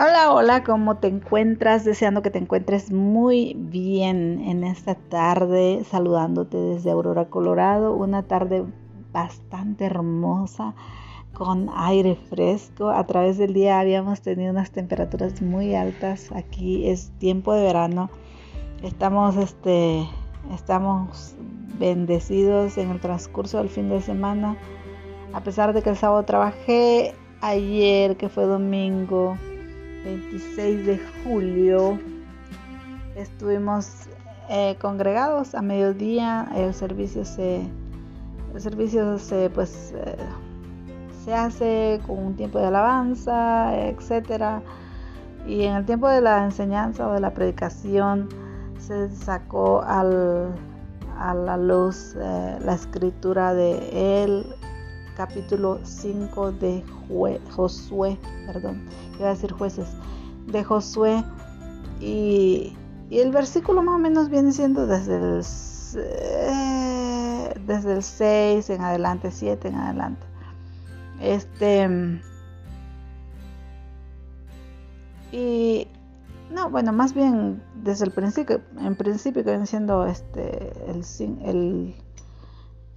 Hola, hola, ¿cómo te encuentras? Deseando que te encuentres muy bien en esta tarde, saludándote desde Aurora, Colorado, una tarde bastante hermosa con aire fresco. A través del día habíamos tenido unas temperaturas muy altas. Aquí es tiempo de verano. Estamos este estamos bendecidos en el transcurso del fin de semana. A pesar de que el sábado trabajé, ayer que fue domingo 26 de julio estuvimos eh, congregados a mediodía el servicio se el servicio se pues eh, se hace con un tiempo de alabanza etcétera. Y en el tiempo de la enseñanza o de la predicación se sacó al, a la luz eh, la escritura de él capítulo 5 de Josué, perdón, iba a decir jueces, de Josué. Y, el versículo más o menos viene siendo desde el, desde el 6 en adelante, 7 en adelante. Este. Y. No, bueno, más bien desde el principio, en principio que viene siendo este, el, el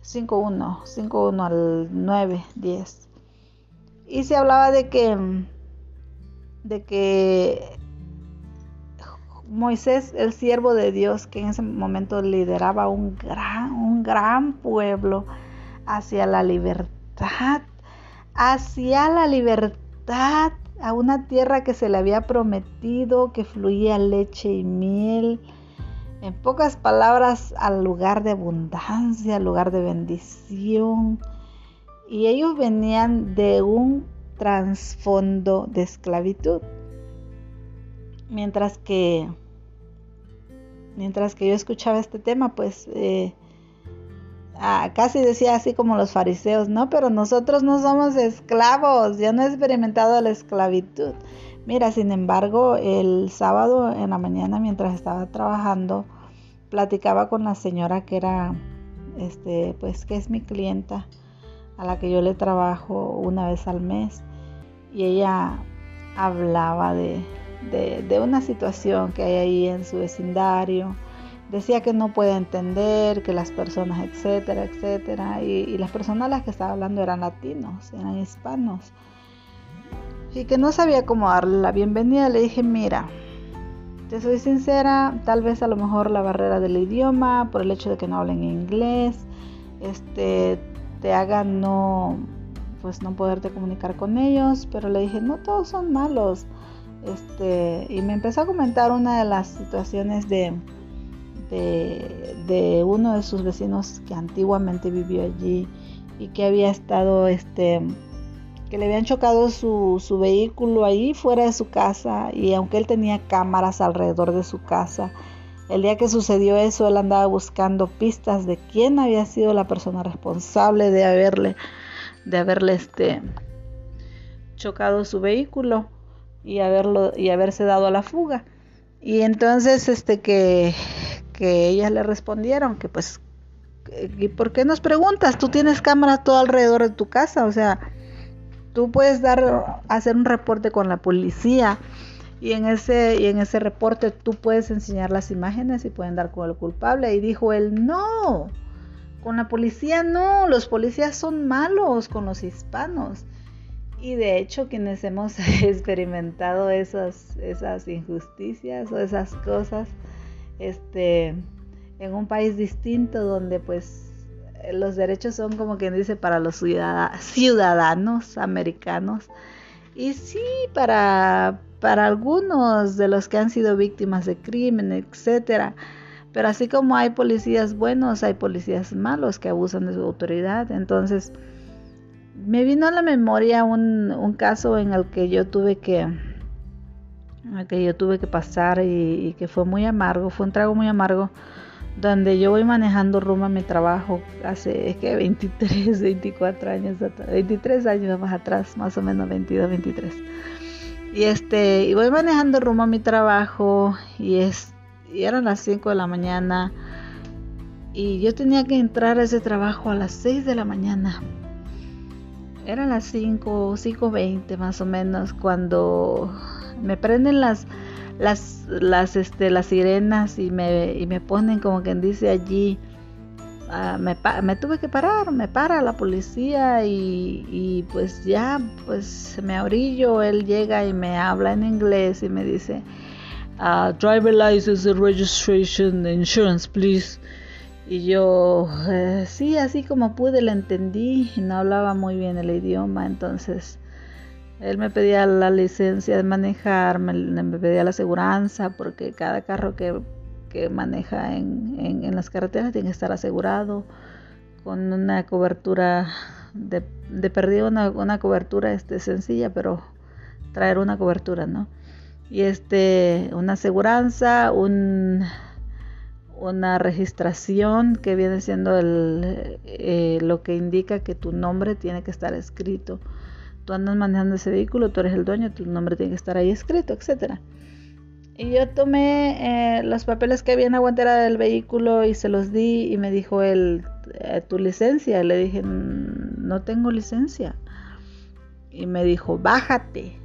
5.1, 5.1 al 9, 10. Y se hablaba de que, de que Moisés, el siervo de Dios, que en ese momento lideraba un gran, un gran pueblo hacia la libertad, hacia la libertad, a una tierra que se le había prometido, que fluía leche y miel, en pocas palabras, al lugar de abundancia, al lugar de bendición. Y ellos venían de un trasfondo de esclavitud. Mientras que, mientras que yo escuchaba este tema, pues eh, casi decía así como los fariseos, no, pero nosotros no somos esclavos, ya no he experimentado la esclavitud. Mira, sin embargo, el sábado en la mañana mientras estaba trabajando, platicaba con la señora que era, este, pues que es mi clienta, a la que yo le trabajo una vez al mes. Y ella hablaba de, una situación que hay ahí en su vecindario. Decía que no puede entender, que las personas, etcétera, etcétera. Y, y las personas a las que estaba hablando eran latinos, eran hispanos y que no sabía cómo darle la bienvenida, le dije, mira, te soy sincera, tal vez a lo mejor la barrera del idioma, por el hecho de que no hablen inglés, este, te haga no, pues no poderte comunicar con ellos, pero le dije, no todos son malos. Este, y me empezó a comentar una de las situaciones de, de, de uno de sus vecinos que antiguamente vivió allí y que había estado este, que le habían chocado su, su, vehículo ahí fuera de su casa y aunque él tenía cámaras alrededor de su casa, el día que sucedió eso él andaba buscando pistas de quién había sido la persona responsable de haberle de haberle este chocado su vehículo y haberlo y haberse dado a la fuga. Y entonces este que que ellas le respondieron que pues ¿y por qué nos preguntas? Tú tienes cámaras todo alrededor de tu casa, o sea, tú puedes dar, hacer un reporte con la policía y en ese, y en ese reporte tú puedes enseñar las imágenes y pueden dar con el culpable. Y dijo él, no, con la policía no, los policías son malos con los hispanos. Y de hecho quienes hemos experimentado esas, esas injusticias o esas cosas, este, en un país distinto donde pues los derechos son como quien dice para los ciudadanos americanos y sí para, para algunos de los que han sido víctimas de crimen, etcétera. Pero así como hay policías buenos, hay policías malos que abusan de su autoridad. Entonces, me vino a la memoria un, caso en el que yo tuve que, que yo tuve que pasar y que fue muy amargo, fue un trago muy amargo donde yo voy manejando rumbo a mi trabajo hace que 23, 24 años 23 años más atrás, más o menos 22, 23. Y este, y voy manejando rumbo a mi trabajo y es y eran las 5 de la mañana y yo tenía que entrar a ese trabajo a las 6 de la mañana. Eran las 5, 5:20 más o menos cuando me prenden las las las este las sirenas y me y me ponen como quien dice allí ah, me, me, tuve que parar, me para la policía y, y, pues ya, pues me orillo, él llega y me habla en inglés y me dice, uh, driver license, registration, insurance, please. Y yo, eh, sí, así como pude, le entendí no hablaba muy bien el idioma, entonces él me pedía la licencia de manejar, me, pedía la aseguranza, porque cada carro que, que maneja en, en, las carreteras tiene que estar asegurado con una cobertura de, de perdido, una, una cobertura este, sencilla, pero traer una cobertura, ¿no? Y este, una aseguranza, un una registración que viene siendo el, eh, lo que indica que tu nombre tiene que estar escrito. Tú andas manejando ese vehículo, tú eres el dueño, tu nombre tiene que estar ahí escrito, etc. Y yo tomé eh, los papeles que había en la guantera del vehículo y se los di y me dijo él, eh, tu licencia. Le dije, no tengo licencia. Y me dijo, bájate.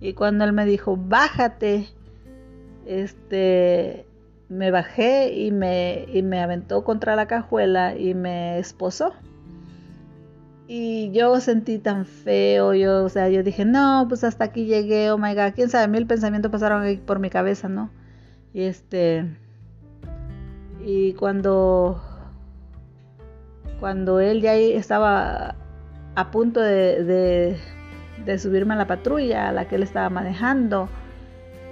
Y cuando él me dijo, bájate, este, me bajé y me, y me aventó contra la cajuela y me esposó. Y yo sentí tan feo, yo, o sea, yo dije, no, pues hasta aquí llegué, oh my god, quién sabe, mil pensamientos pasaron por mi cabeza, ¿no? Y este, y cuando, cuando él ya estaba a punto de, de, subirme a la patrulla a la que él estaba manejando,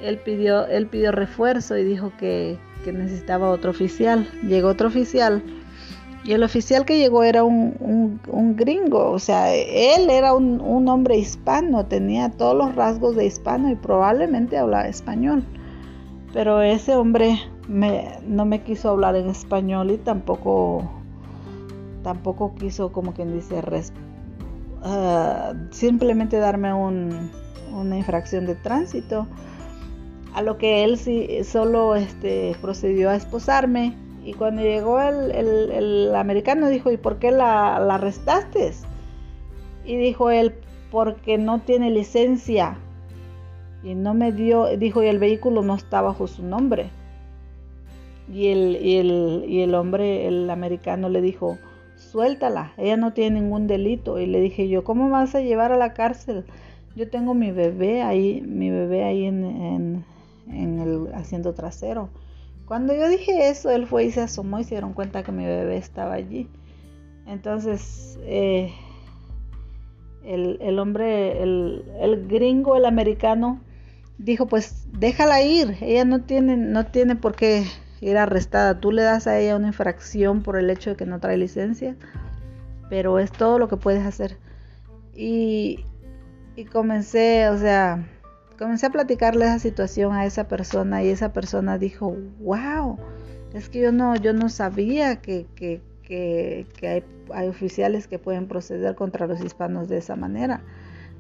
él pidió, él pidió refuerzo y dijo que, necesitaba otro oficial. Llegó otro oficial y el oficial que llegó era un, gringo, o sea, él era un, hombre hispano, tenía todos los rasgos de hispano y probablemente hablaba español. Pero ese hombre me, no me quiso hablar en español y tampoco, tampoco quiso, como quien dice, ah, simplemente darme una infracción de tránsito a lo que él sí solo este, procedió a esposarme. Y cuando llegó el, americano dijo, ¿y por qué la, arrestaste? Y dijo él, porque no tiene licencia. Y no me dio, dijo, y el vehículo no está bajo su nombre. Y el, y el, y el hombre, el americano, le dijo, suéltala, ella no tiene ningún delito. Y le dije yo, ¿cómo vas a llevar a la cárcel? Yo tengo mi bebé ahí, mi bebé ahí en, en el asiento trasero. Cuando yo dije eso, él fue y se asomó y se dieron cuenta que mi bebé estaba allí. Entonces, eh, el, hombre, el, el, gringo, el americano, dijo, pues déjala ir, ella no tiene, no tiene por qué ir arrestada. Tú le das a ella una infracción por el hecho de que no trae licencia, pero es todo lo que puedes hacer. Y, y comencé, o sea, comencé a platicarle esa situación a esa persona y esa persona dijo, wow, es que yo no, yo no sabía que, que, hay, oficiales que pueden proceder contra los hispanos de esa manera.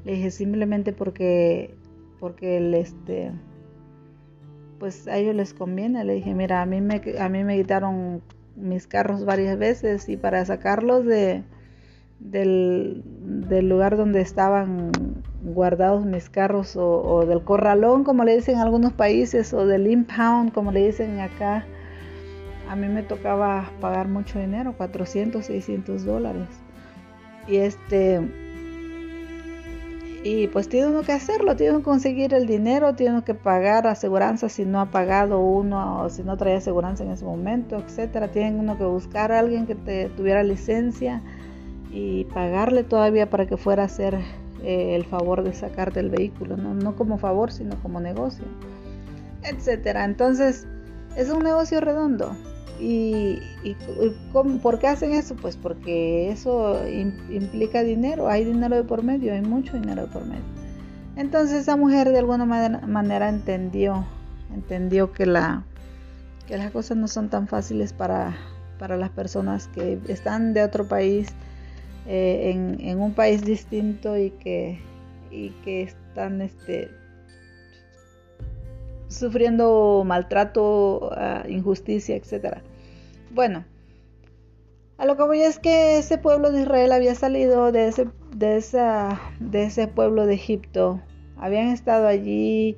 Le dije simplemente porque, porque el, este, pues a ellos les conviene. Le dije, mira, a mí me, a mí me quitaron mis carros varias veces y para sacarlos de, del lugar donde estaban guardados mis carros o, del corralón como le dicen en algunos países o del impound como le dicen acá. A mí me tocaba pagar mucho dinero 400 600 dólares. Y este y pues tiene uno que hacerlo tiene que conseguir el dinero tiene que pagar aseguranza si no ha pagado uno o si no trae aseguranza en ese momento etcétera. Tiene uno que buscar a alguien que te tuviera licencia y pagarle todavía para que fuera a hacer eh, el favor de sacarte el vehículo, ¿no? como favor, sino como negocio, etcétera. Entonces, es un negocio redondo. ¿Y, por qué hacen eso? Pues porque eso implica dinero, hay dinero de por medio, hay mucho dinero de por medio. Entonces esa mujer de alguna manera, entendió, entendió que, la, que las cosas no son tan fáciles para, para las personas que están de otro país eh, en, un país distinto y que, y que están este, sufriendo maltrato, ah, injusticia, etc. Bueno, a lo que voy es que ese pueblo de Israel había salido de ese, de esa, de ese pueblo de Egipto habían estado allí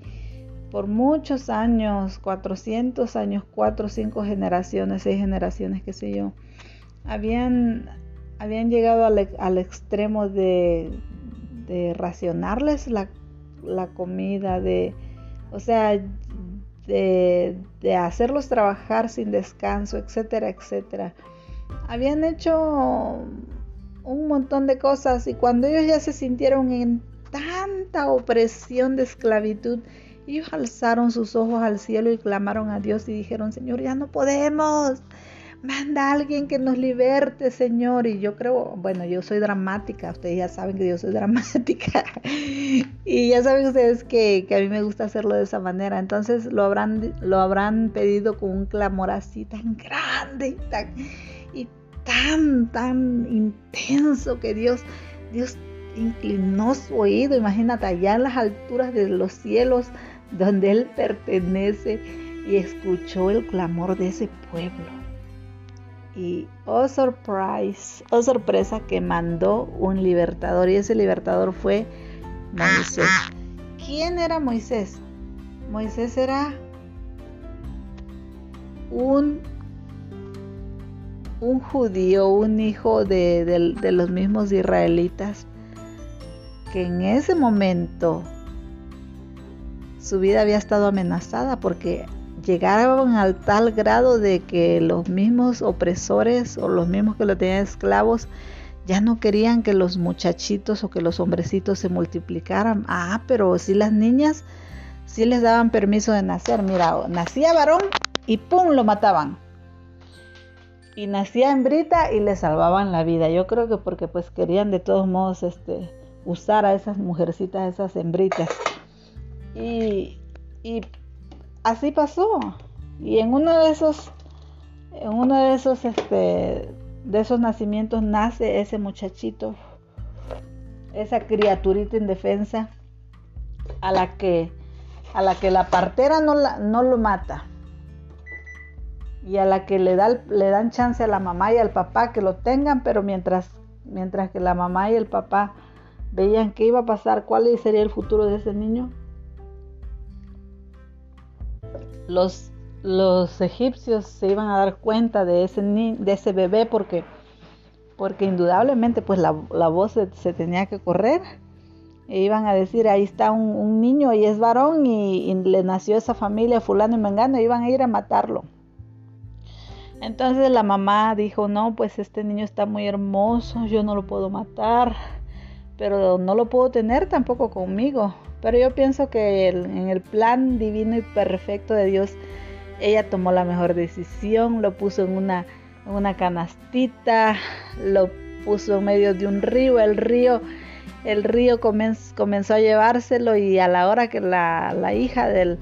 por muchos años, 400 años, 4 o 5 generaciones, 6 generaciones, qué sé yo, habían, habían llegado al, extremo de, racionarles la, comida, de, o sea, de, de, hacerlos trabajar sin descanso, etcétera, etcétera. Habían hecho un montón de cosas y cuando ellos ya se sintieron en tanta opresión de esclavitud, ellos alzaron sus ojos al cielo y clamaron a Dios y dijeron, Señor, ya no podemos. Manda a alguien que nos liberte, Señor. Y yo creo, bueno, yo soy dramática. Ustedes ya saben que yo soy dramática. y ya saben ustedes que, a mí me gusta hacerlo de esa manera. Entonces lo habrán, lo habrán pedido con un clamor así tan grande y tan, y tan, tan intenso que Dios, Dios inclinó su oído. Imagínate allá en las alturas de los cielos donde Él pertenece y escuchó el clamor de ese pueblo. Y oh surprise, oh sorpresa que mandó un libertador y ese libertador fue Moisés. ¿Quién era Moisés? Moisés era un, un judío, un hijo de, de los mismos israelitas, que en ese momento su vida había estado amenazada porque llegaron al tal grado de que los mismos opresores o los mismos que lo tenían esclavos ya no querían que los muchachitos o que los hombrecitos se multiplicaran. Ah, pero si las niñas sí les daban permiso de nacer. Mira, nacía varón y ¡pum! lo mataban. Y nacía hembrita y le salvaban la vida. Yo creo que porque pues querían de todos modos este, usar a esas mujercitas, esas hembritas. Y, así pasó. Y en uno de esos, en uno de esos, este, de esos nacimientos nace ese muchachito, esa criaturita indefensa, a la que, a la que la partera no, la, no lo mata. Y a la que le, le dan chance a la mamá y al papá que lo tengan, pero mientras, mientras que la mamá y el papá veían qué iba a pasar, cuál sería el futuro de ese niño, los, egipcios se iban a dar cuenta de ese, bebé porque, porque indudablemente pues la, voz se, tenía que correr. E iban a decir, ahí está un, niño y es varón y, le nació esa familia fulano y mengano, iban a ir a matarlo. Entonces la mamá dijo, no, pues este niño está muy hermoso, yo no lo puedo matar, pero no lo puedo tener tampoco conmigo. Pero yo pienso que en el plan divino y perfecto de Dios, ella tomó la mejor decisión, lo puso en una, una canastita, lo puso en medio de un río, el río, el río comenzó a llevárselo y a la hora que la, la hija del,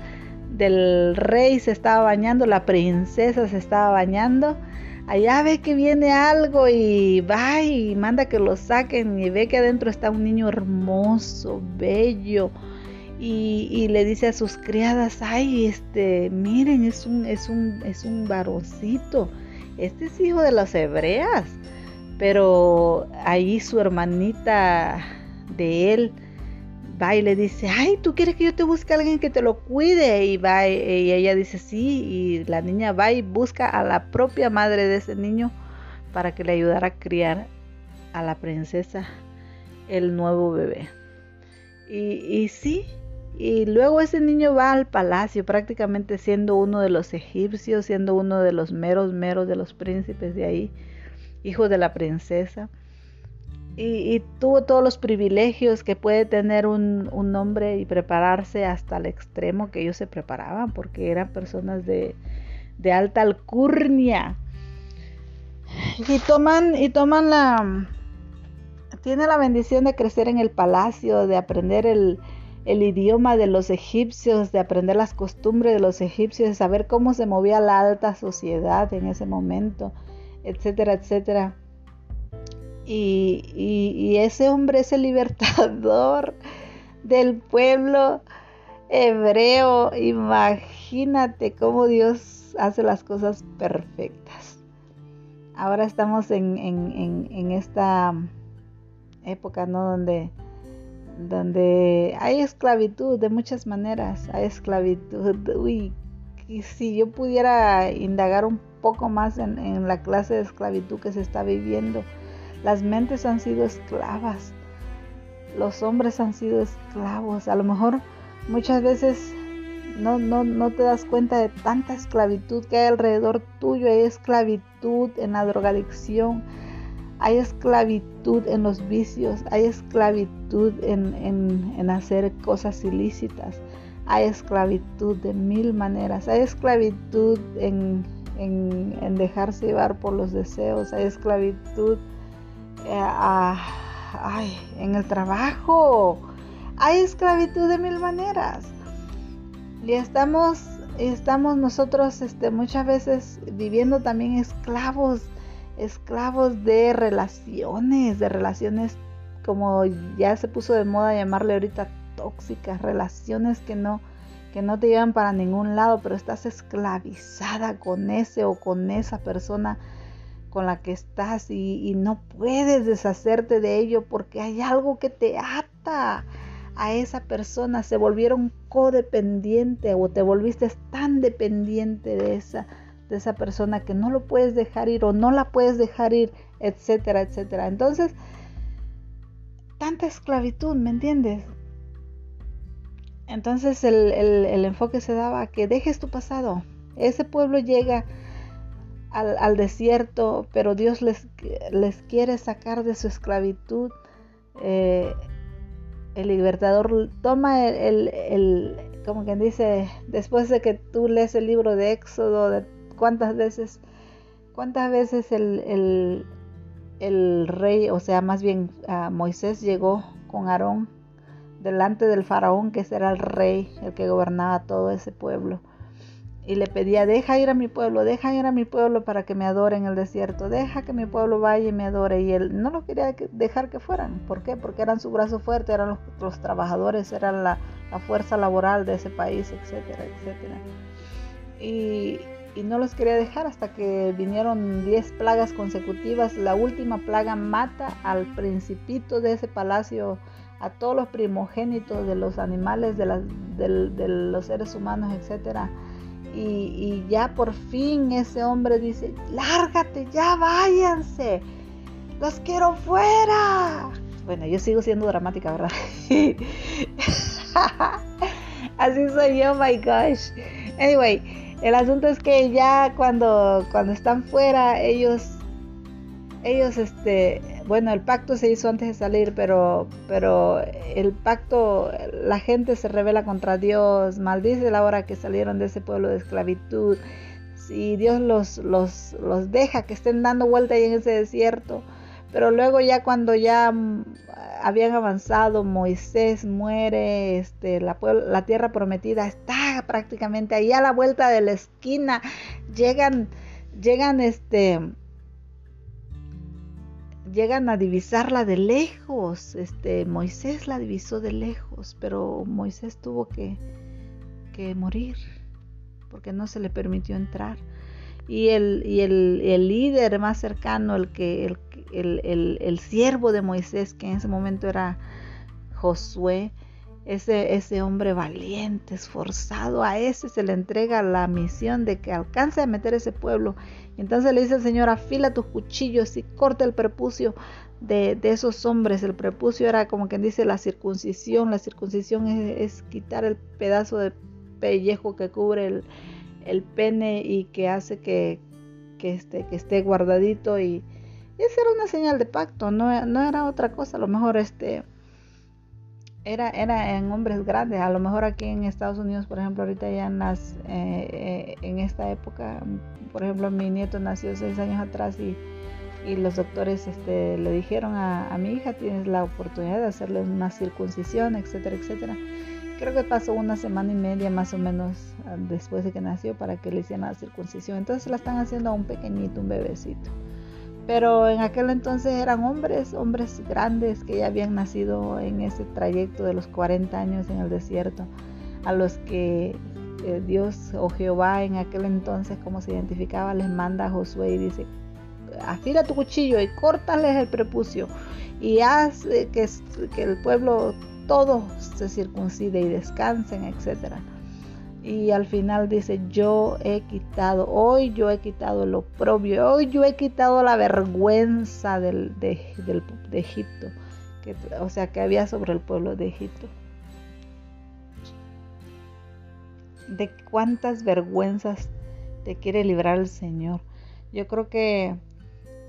del rey se estaba bañando, la princesa se estaba bañando, allá ve que viene algo y va y manda que lo saquen y ve que adentro está un niño hermoso, bello, y, le dice a sus criadas, ay, este, miren, es un, es un, es un varoncito, este es hijo de las hebreas, pero ahí su hermanita de él va y le dice, ay, ¿tú quieres que yo te busque a alguien que te lo cuide? Y va y ella dice, sí, y la niña va y busca a la propia madre de ese niño para que le ayudara a criar a la princesa el nuevo bebé. Y, y sí, y luego ese niño va al palacio, prácticamente siendo uno de los egipcios, siendo uno de los meros, meros de los príncipes de ahí, hijo de la princesa. Y, tuvo todos los privilegios que puede tener un, hombre y prepararse hasta el extremo que ellos se preparaban, porque eran personas de, de alta alcurnia. Y toman, y toman la... Tiene la bendición de crecer en el palacio, de aprender el, el idioma de los egipcios, de aprender las costumbres de los egipcios, de saber cómo se movía la alta sociedad en ese momento, etcétera, etcétera. Y, ese hombre es el libertador del pueblo hebreo. Imagínate cómo Dios hace las cosas perfectas. Ahora estamos en, en esta época, ¿no? Donde donde hay esclavitud de muchas maneras, hay esclavitud, uy, si yo pudiera indagar un poco más en, en la clase de esclavitud que se está viviendo, las mentes han sido esclavas, los hombres han sido esclavos, a lo mejor muchas veces no, no, no te das cuenta de tanta esclavitud que hay alrededor tuyo. Hay esclavitud en la drogadicción, hay esclavitud en los vicios, hay esclavitud en, en, hacer cosas ilícitas, hay esclavitud de mil maneras, hay esclavitud en, en dejarse llevar por los deseos, hay esclavitud eh, en el trabajo, hay esclavitud de mil maneras. Y estamos, estamos nosotros este, muchas veces viviendo también esclavos, esclavos de relaciones, de relaciones como ya se puso de moda llamarle ahorita tóxicas, relaciones que no, que no te llevan para ningún lado, pero estás esclavizada con ese o con esa persona con la que estás y, no puedes deshacerte de ello porque hay algo que te ata a esa persona, se volvieron codependiente o te volviste tan dependiente de esa, de esa persona que no lo puedes dejar ir o no la puedes dejar ir, etcétera, etcétera. Entonces, tanta esclavitud, ¿me entiendes? Entonces el, el, enfoque se daba a que dejes tu pasado. Ese pueblo llega al, al desierto, pero Dios les, les, quiere sacar de su esclavitud. Eh, el libertador toma el, el, como quien dice, después de que tú lees el libro de Éxodo, de cuántas veces, cuántas veces el, el, rey, o sea, más bien Moisés llegó con Aarón delante del faraón, que era el rey, el que gobernaba todo ese pueblo y le pedía, deja ir a mi pueblo, deja ir a mi pueblo para que me adore en el desierto, deja que mi pueblo vaya y me adore. Y él no lo quería dejar que fueran. ¿Por qué? Porque eran su brazo fuerte, eran los, trabajadores, eran la, fuerza laboral de ese país, etcétera, etcétera. Y, y no los quería dejar hasta que vinieron 10 plagas consecutivas. La última plaga mata al principito de ese palacio a todos los primogénitos de los animales, de, los seres humanos, etcétera y, ya por fin ese hombre dice, lárgate, ya váyanse, los quiero fuera. Bueno, yo sigo siendo dramática, ¿verdad? Así soy yo, my gosh. Anyway, el asunto es que ya cuando, cuando están fuera, ellos, ellos, este, bueno, el pacto se hizo antes de salir, pero, pero el pacto, la gente se revela contra Dios, maldice la hora que salieron de ese pueblo de esclavitud. Si Dios los, los, los deja que estén dando vuelta ahí en ese desierto, pero luego ya cuando ya mm, habían avanzado, Moisés muere, este, la, la tierra prometida está prácticamente ahí a la vuelta de la esquina, llegan, llegan este llegan a divisarla de lejos. Este, Moisés la divisó de lejos, pero Moisés tuvo que, que morir porque no se le permitió entrar. Y el, y el, el líder más cercano, el, que, el, el, el, siervo de Moisés, que en ese momento era Josué, ese, ese hombre valiente, esforzado, a ese se le entrega la misión de que alcance a meter ese pueblo entonces le dice el Señor, afila tus cuchillos y corta el prepucio de, esos hombres. El prepucio era como quien dice la circuncisión. La circuncisión es, quitar el pedazo de pellejo que cubre el, pene y que hace que, que, esté, que esté guardadito. Y, esa era una señal de pacto, no, no era otra cosa. A lo mejor este era, era en hombres grandes. A lo mejor aquí en Estados Unidos, por ejemplo, ahorita ya en, eh, eh, en esta época, por ejemplo, mi nieto nació seis años atrás y, y los doctores este, le dijeron a, a, mi hija, tienes la oportunidad de hacerle una circuncisión, etcétera, etcétera. Creo que pasó una semana y media más o menos ah, después de que nació para que le hicieran la circuncisión. Entonces la están haciendo a un pequeñito, un bebecito. Pero en aquel entonces eran hombres, hombres grandes que ya habían nacido en ese trayecto de los 40 años en el desierto, a los que eh, Dios o Jehová en aquel entonces, como se identificaba, les manda a Josué y dice, afila tu cuchillo y córtales el prepucio y haz eh, que, que el pueblo todo se circuncide y descansen, etc. Y al final dice, yo he quitado, hoy yo he quitado el oprobio, hoy yo he quitado la vergüenza del, de, de Egipto, que, o sea, que había sobre el pueblo de Egipto. de cuántas vergüenzas te quiere librar el Señor. Yo creo que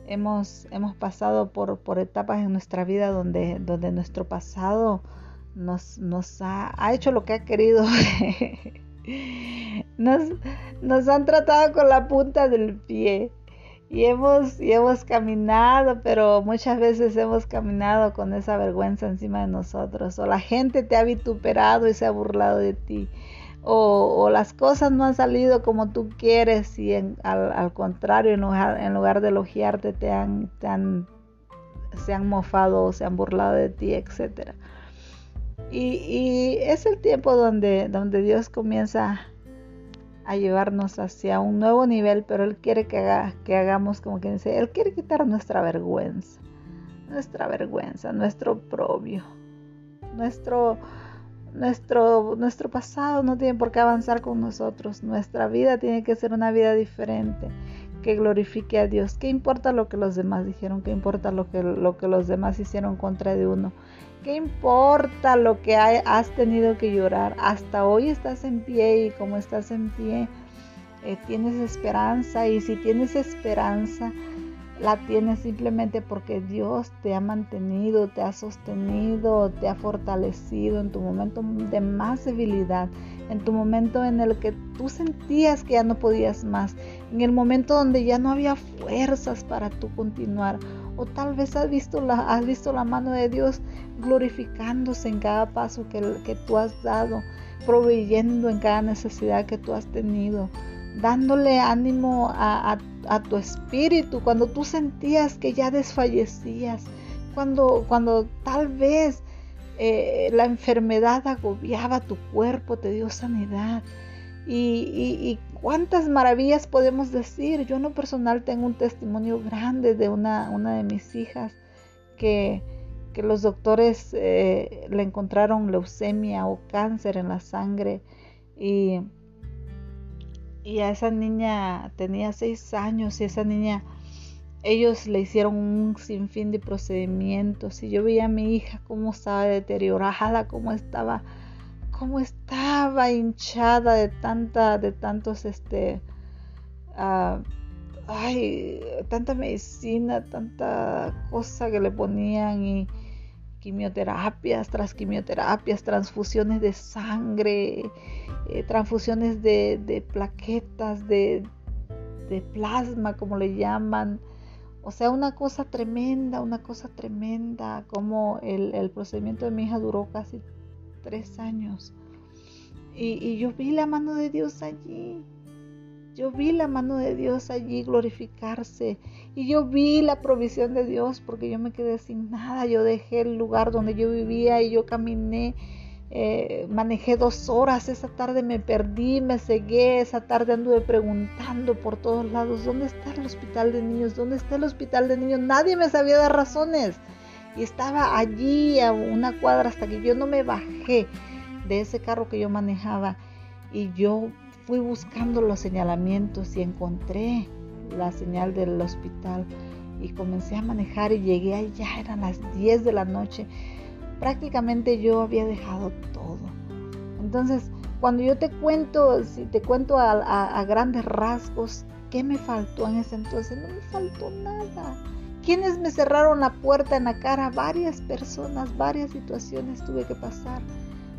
hemos, hemos pasado por, por etapas en nuestra vida donde, donde nuestro pasado nos, nos ha, hecho lo que ha querido. nos, han tratado con la punta del pie. Y hemos, caminado, pero muchas veces hemos caminado con esa vergüenza encima de nosotros. O la gente te ha vituperado y se ha burlado de ti o, las cosas no han salido como tú quieres y al, contrario, en lugar, de elogiarte te han, se han mofado o se han burlado de ti, etc. Y, es el tiempo donde, donde Dios comienza a llevarnos hacia un nuevo nivel, pero Él quiere que, haga, hagamos como quien dice, Él quiere quitar nuestra vergüenza, nuestra vergüenza, nuestro propio, nuestro nuestro, nuestro pasado no tiene por qué avanzar con nosotros. Nuestra vida tiene que ser una vida diferente, que glorifique a Dios. ¿Qué importa lo que los demás dijeron? ¿Qué importa lo que, lo que los demás hicieron contra de uno? ¿Qué importa lo que has tenido que llorar? Hasta hoy estás en pie y como estás en pie, eh, tienes esperanza y si tienes esperanza, la tienes simplemente porque Dios te ha mantenido, te ha sostenido, te ha fortalecido en tu momento de más debilidad, en tu momento en el que tú sentías que ya no podías más, en el momento donde ya no había fuerzas para tú continuar. O tal vez has visto la, has visto la mano de Dios glorificándose en cada paso que, que tú has dado, proveyendo en cada necesidad que tú has tenido dándole ánimo a, tu espíritu, cuando tú sentías que ya desfallecías, cuando, cuando tal vez eh, la enfermedad agobiaba tu cuerpo, te dio sanidad. Y, cuántas maravillas podemos decir. Yo en lo personal tengo un testimonio grande de una, de mis hijas que, los doctores eh, le encontraron leucemia o cáncer en la sangre y y a esa niña tenía seis años y esa niña ellos le hicieron un sinfín de procedimientos y yo veía a mi hija cómo estaba deteriorada, cómo estaba, cómo estaba hinchada de tanta, de tantos este uh, ay, tanta medicina, tanta cosa que le ponían y quimioterapias tras quimioterapias, transfusiones de sangre, eh, transfusiones de, plaquetas, de, plasma, como le llaman. O sea, una cosa tremenda, una cosa tremenda, como el, procedimiento de mi hija duró casi tres años. y yo vi la mano de Dios allí. Yo vi la mano de Dios allí glorificarse y yo vi la provisión de Dios porque yo me quedé sin nada. Yo dejé el lugar donde yo vivía y yo caminé, eh, manejé dos horas. Esa tarde me perdí, me cegué. Esa tarde anduve preguntando por todos lados, ¿dónde está el hospital de niños? ¿Dónde está el hospital de niños? Nadie me sabía dar razones. Y estaba allí a una cuadra hasta que yo no me bajé de ese carro que yo manejaba. Y yo fui buscando los señalamientos y encontré la señal del hospital y comencé a manejar y llegué allá, eran las 10 de la noche. Prácticamente yo había dejado todo. Entonces, cuando yo te cuento, si te cuento a, grandes rasgos, ¿qué me faltó en ese entonces? No me faltó nada. ¿Quiénes me cerraron la puerta en la cara? Varias personas, varias situaciones tuve que pasar,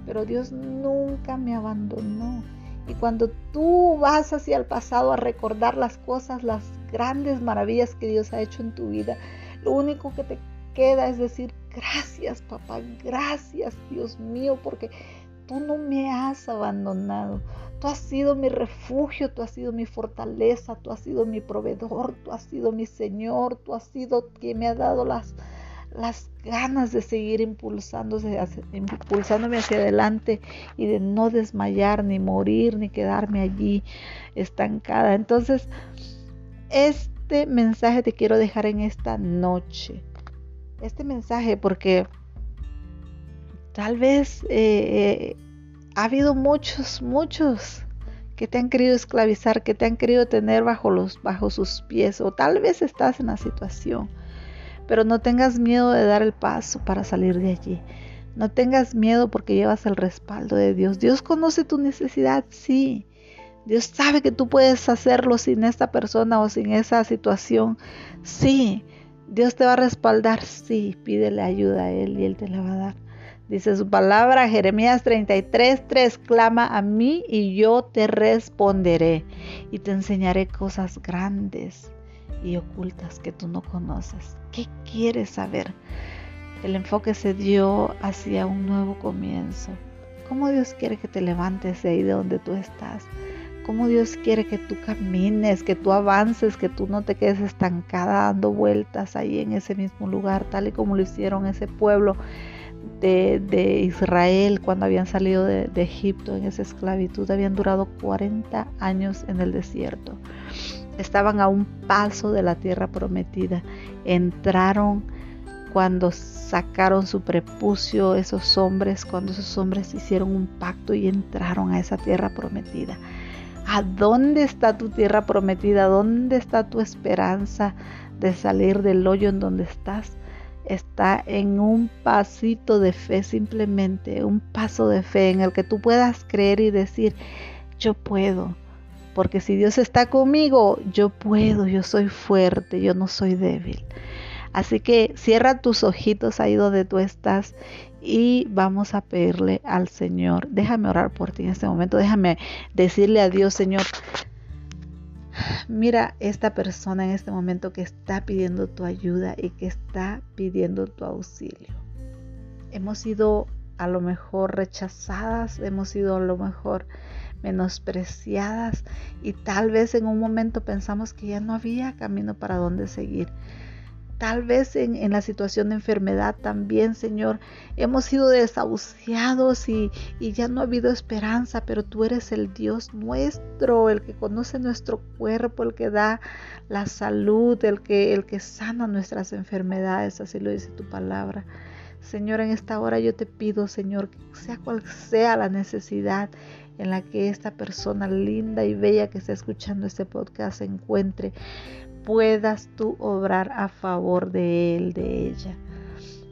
pero Dios nunca me abandonó. Y cuando tú vas hacia el pasado a recordar las cosas, las grandes maravillas que Dios ha hecho en tu vida, lo único que te queda es decir, gracias papá, gracias Dios mío, porque tú no me has abandonado. Tú has sido mi refugio, tú has sido mi fortaleza, tú has sido mi proveedor, tú has sido mi Señor, tú has sido quien me ha dado las las ganas de seguir impulsándome hacia adelante y de no desmayar, ni morir, ni quedarme allí estancada. Entonces, este mensaje te quiero dejar en esta noche. Este mensaje porque Tal vez eh, ha habido muchos, muchos que te han querido esclavizar, que te han querido tener bajo, los, bajo sus pies, o tal vez estás en la situación, pero no tengas miedo de dar el paso para salir de allí. No tengas miedo porque llevas el respaldo de Dios. Dios conoce tu necesidad, sí. Dios sabe que tú puedes hacerlo sin esta persona o sin esa situación, sí. Dios te va a respaldar, sí. Pídele ayuda a Él y Él te la va a dar. Dice su palabra, Jeremías 33, 3, clama a mí y yo te responderé y te enseñaré cosas grandes y ocultas que tú no conoces. ¿Qué quieres saber? El enfoque se dio hacia un nuevo comienzo. ¿Cómo Dios quiere que te levantes de ahí de donde tú estás? ¿Cómo Dios quiere que tú camines, que tú avances, que tú no te quedes estancada dando vueltas ahí en ese mismo lugar, tal y como lo hicieron ese pueblo de, Israel cuando habían salido de, de, Egipto en esa esclavitud. Habían durado 40 años en el desierto. Estaban a un paso de la tierra prometida. Entraron cuando sacaron su prepucio esos hombres, cuando esos hombres hicieron un pacto y entraron a esa tierra prometida. ¿A dónde está tu tierra prometida? ¿Dónde está tu esperanza de salir del hoyo en donde estás? Está en un pasito de fe simplemente, un paso de fe en el que tú puedas creer y decir, yo puedo, porque si Dios está conmigo, yo puedo, yo soy fuerte, yo no soy débil. Así que cierra tus ojitos ahí donde tú estás y vamos a pedirle al Señor. Déjame orar por ti en este momento, déjame decirle a Dios, Señor, Mira esta persona en este momento que está pidiendo tu ayuda y que está pidiendo tu auxilio. Hemos sido a lo mejor rechazadas, hemos sido a lo mejor menospreciadas y tal vez en un momento pensamos que ya no había camino para dónde seguir. Tal vez en, la situación de enfermedad también, Señor, hemos sido desahuciados y, y ya no ha habido esperanza, pero tú eres el Dios nuestro, el que conoce nuestro cuerpo, el que da la salud, el que, el que sana nuestras enfermedades, así lo dice tu palabra. Señor, en esta hora yo te pido, Señor, que sea cual sea la necesidad en la que esta persona linda y bella que está escuchando este podcast se encuentre, puedas tú obrar a favor de él, de ella.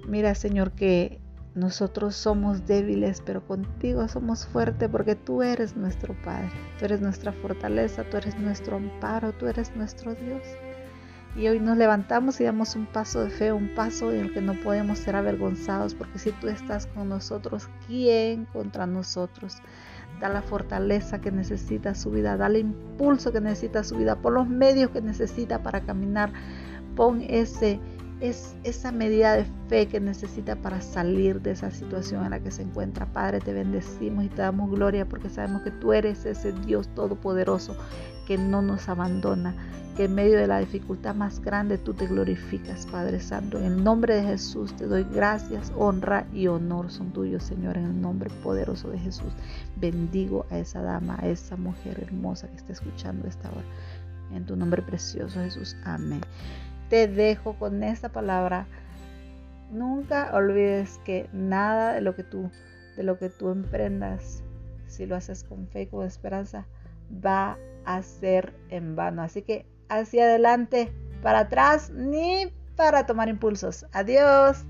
Mira, Señor, que nosotros somos débiles, pero contigo somos fuertes porque tú eres nuestro Padre, tú eres nuestra fortaleza, tú eres nuestro amparo, tú eres nuestro Dios. Y hoy nos levantamos y damos un paso de fe, un paso en el que no podemos ser avergonzados, porque si tú estás con nosotros, ¿quién contra nosotros? Da la fortaleza que necesita su vida, da el impulso que necesita su vida, por los medios que necesita para caminar, pon ese, es, esa medida de fe que necesita para salir de esa situación en la que se encuentra. Padre, te bendecimos y te damos gloria porque sabemos que tú eres ese Dios todopoderoso que no nos abandona, que en medio de la dificultad más grande tú te glorificas, Padre Santo. En el nombre de Jesús te doy gracias, honra y honor son tuyos, Señor, en el nombre poderoso de Jesús. Bendigo a esa dama, a esa mujer hermosa que está escuchando esta hora. En tu nombre precioso, Jesús. Amén. Te dejo con esta palabra. Nunca olvides que nada de lo que tú, de lo que tú emprendas, si lo haces con fe y con esperanza, va a ser en vano. Así que hacia adelante, para atrás, ni para tomar impulsos. Adiós.